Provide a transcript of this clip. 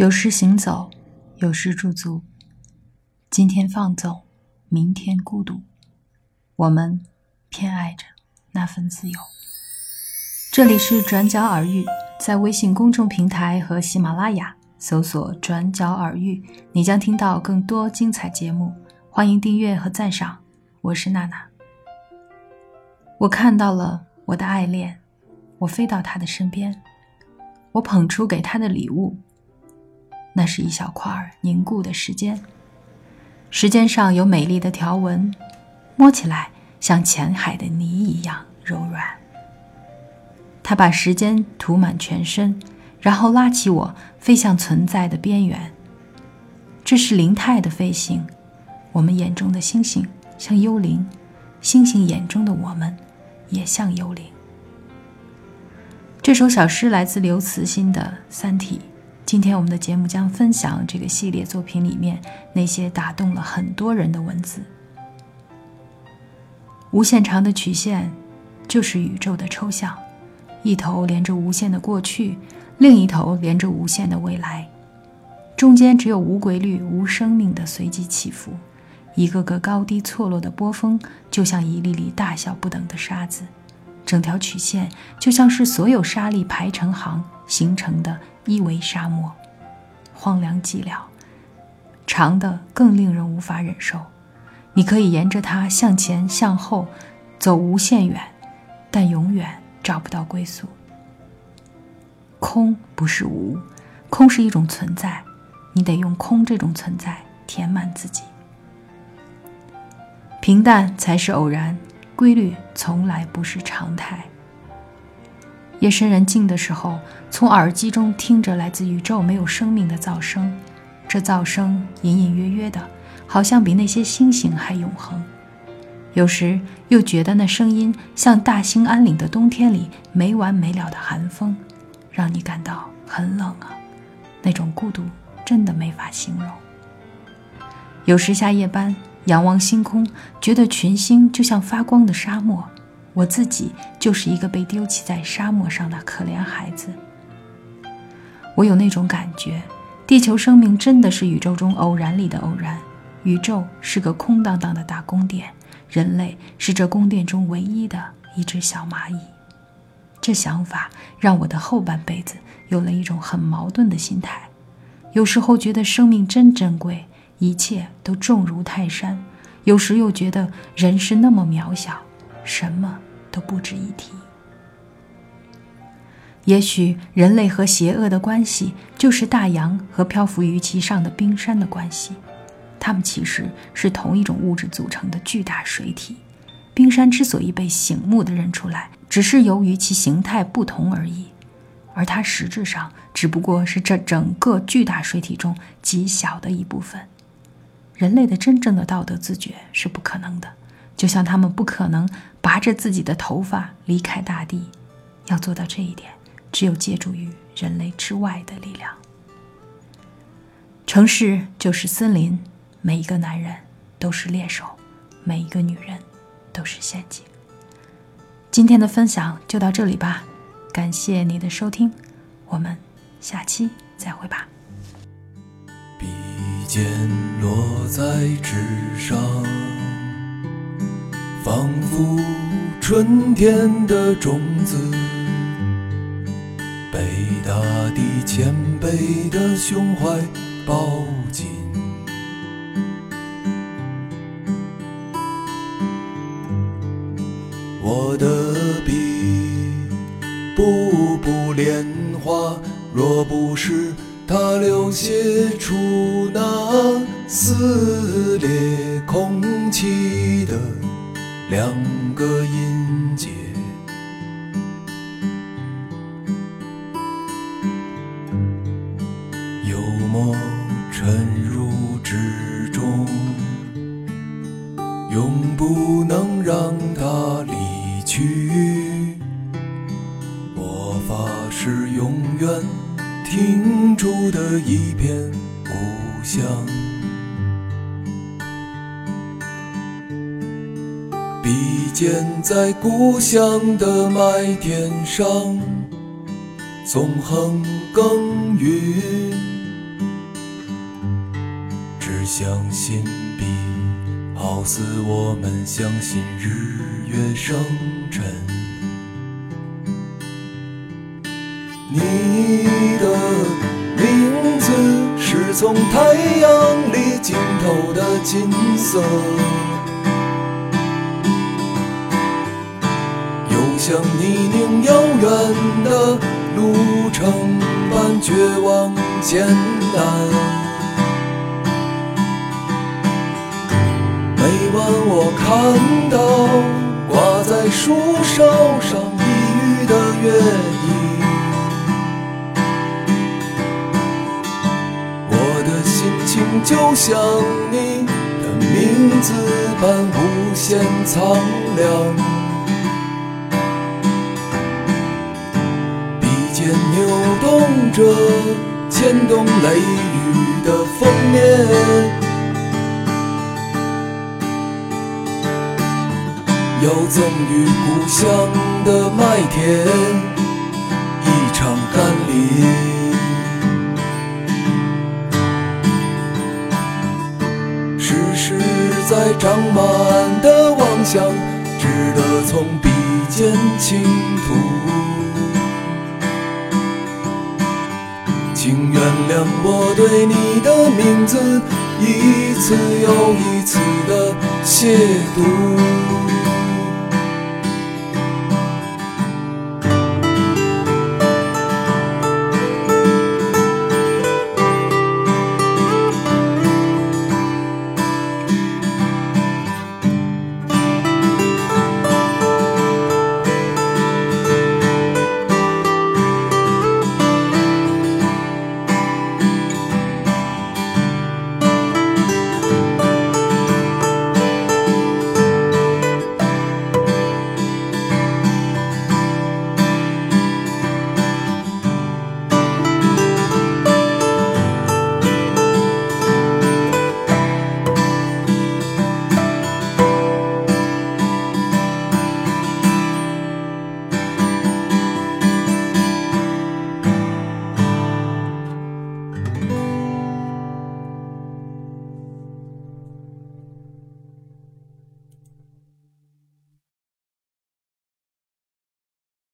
有时行走，有时驻足。今天放纵，明天孤独。我们偏爱着那份自由。这里是转角耳语，在微信公众平台和喜马拉雅搜索“转角耳语”，你将听到更多精彩节目。欢迎订阅和赞赏。我是娜娜。我看到了我的爱恋，我飞到他的身边，我捧出给他的礼物。那是一小块凝固的时间，时间上有美丽的条纹，摸起来像浅海的泥一样柔软。他把时间涂满全身，然后拉起我飞向存在的边缘。这是灵态的飞行，我们眼中的星星像幽灵，星星眼中的我们也像幽灵。这首小诗来自刘慈欣的《三体》。今天我们的节目将分享这个系列作品里面那些打动了很多人的文字。无限长的曲线就是宇宙的抽象，一头连着无限的过去，另一头连着无限的未来，中间只有无规律、无生命的随机起伏，一个个高低错落的波峰，就像一粒粒大小不等的沙子，整条曲线就像是所有沙粒排成行形成的。一维沙漠，荒凉寂寥，长的更令人无法忍受。你可以沿着它向前向后走无限远，但永远找不到归宿。空不是无，空是一种存在，你得用空这种存在填满自己。平淡才是偶然，规律从来不是常态。夜深人静的时候，从耳机中听着来自宇宙没有生命的噪声，这噪声隐隐约约的，好像比那些星星还永恒。有时又觉得那声音像大兴安岭的冬天里没完没了的寒风，让你感到很冷啊。那种孤独真的没法形容。有时下夜班，仰望星空，觉得群星就像发光的沙漠。我自己就是一个被丢弃在沙漠上的可怜孩子。我有那种感觉，地球生命真的是宇宙中偶然里的偶然。宇宙是个空荡荡的大宫殿，人类是这宫殿中唯一的一只小蚂蚁。这想法让我的后半辈子有了一种很矛盾的心态。有时候觉得生命真珍贵，一切都重如泰山；有时又觉得人是那么渺小。什么都不值一提。也许人类和邪恶的关系，就是大洋和漂浮于其上的冰山的关系。它们其实是同一种物质组成的巨大水体。冰山之所以被醒目的认出来，只是由于其形态不同而已，而它实质上只不过是这整个巨大水体中极小的一部分。人类的真正的道德自觉是不可能的。就像他们不可能拔着自己的头发离开大地，要做到这一点，只有借助于人类之外的力量。城市就是森林，每一个男人都是猎手，每一个女人都是陷阱。今天的分享就到这里吧，感谢你的收听，我们下期再会吧。笔尖落在纸上。仿佛春天的种子，被大地谦卑的胸怀抱紧。我的笔，步步莲花，若不是它流泻出那撕裂空气的。两个音节，幽默沉入纸中，永不能让它离去。我发誓永远停住的一片故乡。笔尖在故乡的麦田上纵横耕耘，只相信笔，好似我们相信日月生辰。你的名字是从太阳里尽头的金色，像泥泞遥远的路程般绝望艰难。每晚我看到挂在树梢上抑郁的月影，我的心情就像你的名字般无限苍凉。着牵动雷雨的封面。要赠予故乡的麦田一场甘霖，世事在长满的妄想，只得从笔尖倾吐。请原谅我对你的名字一次又一次的亵渎。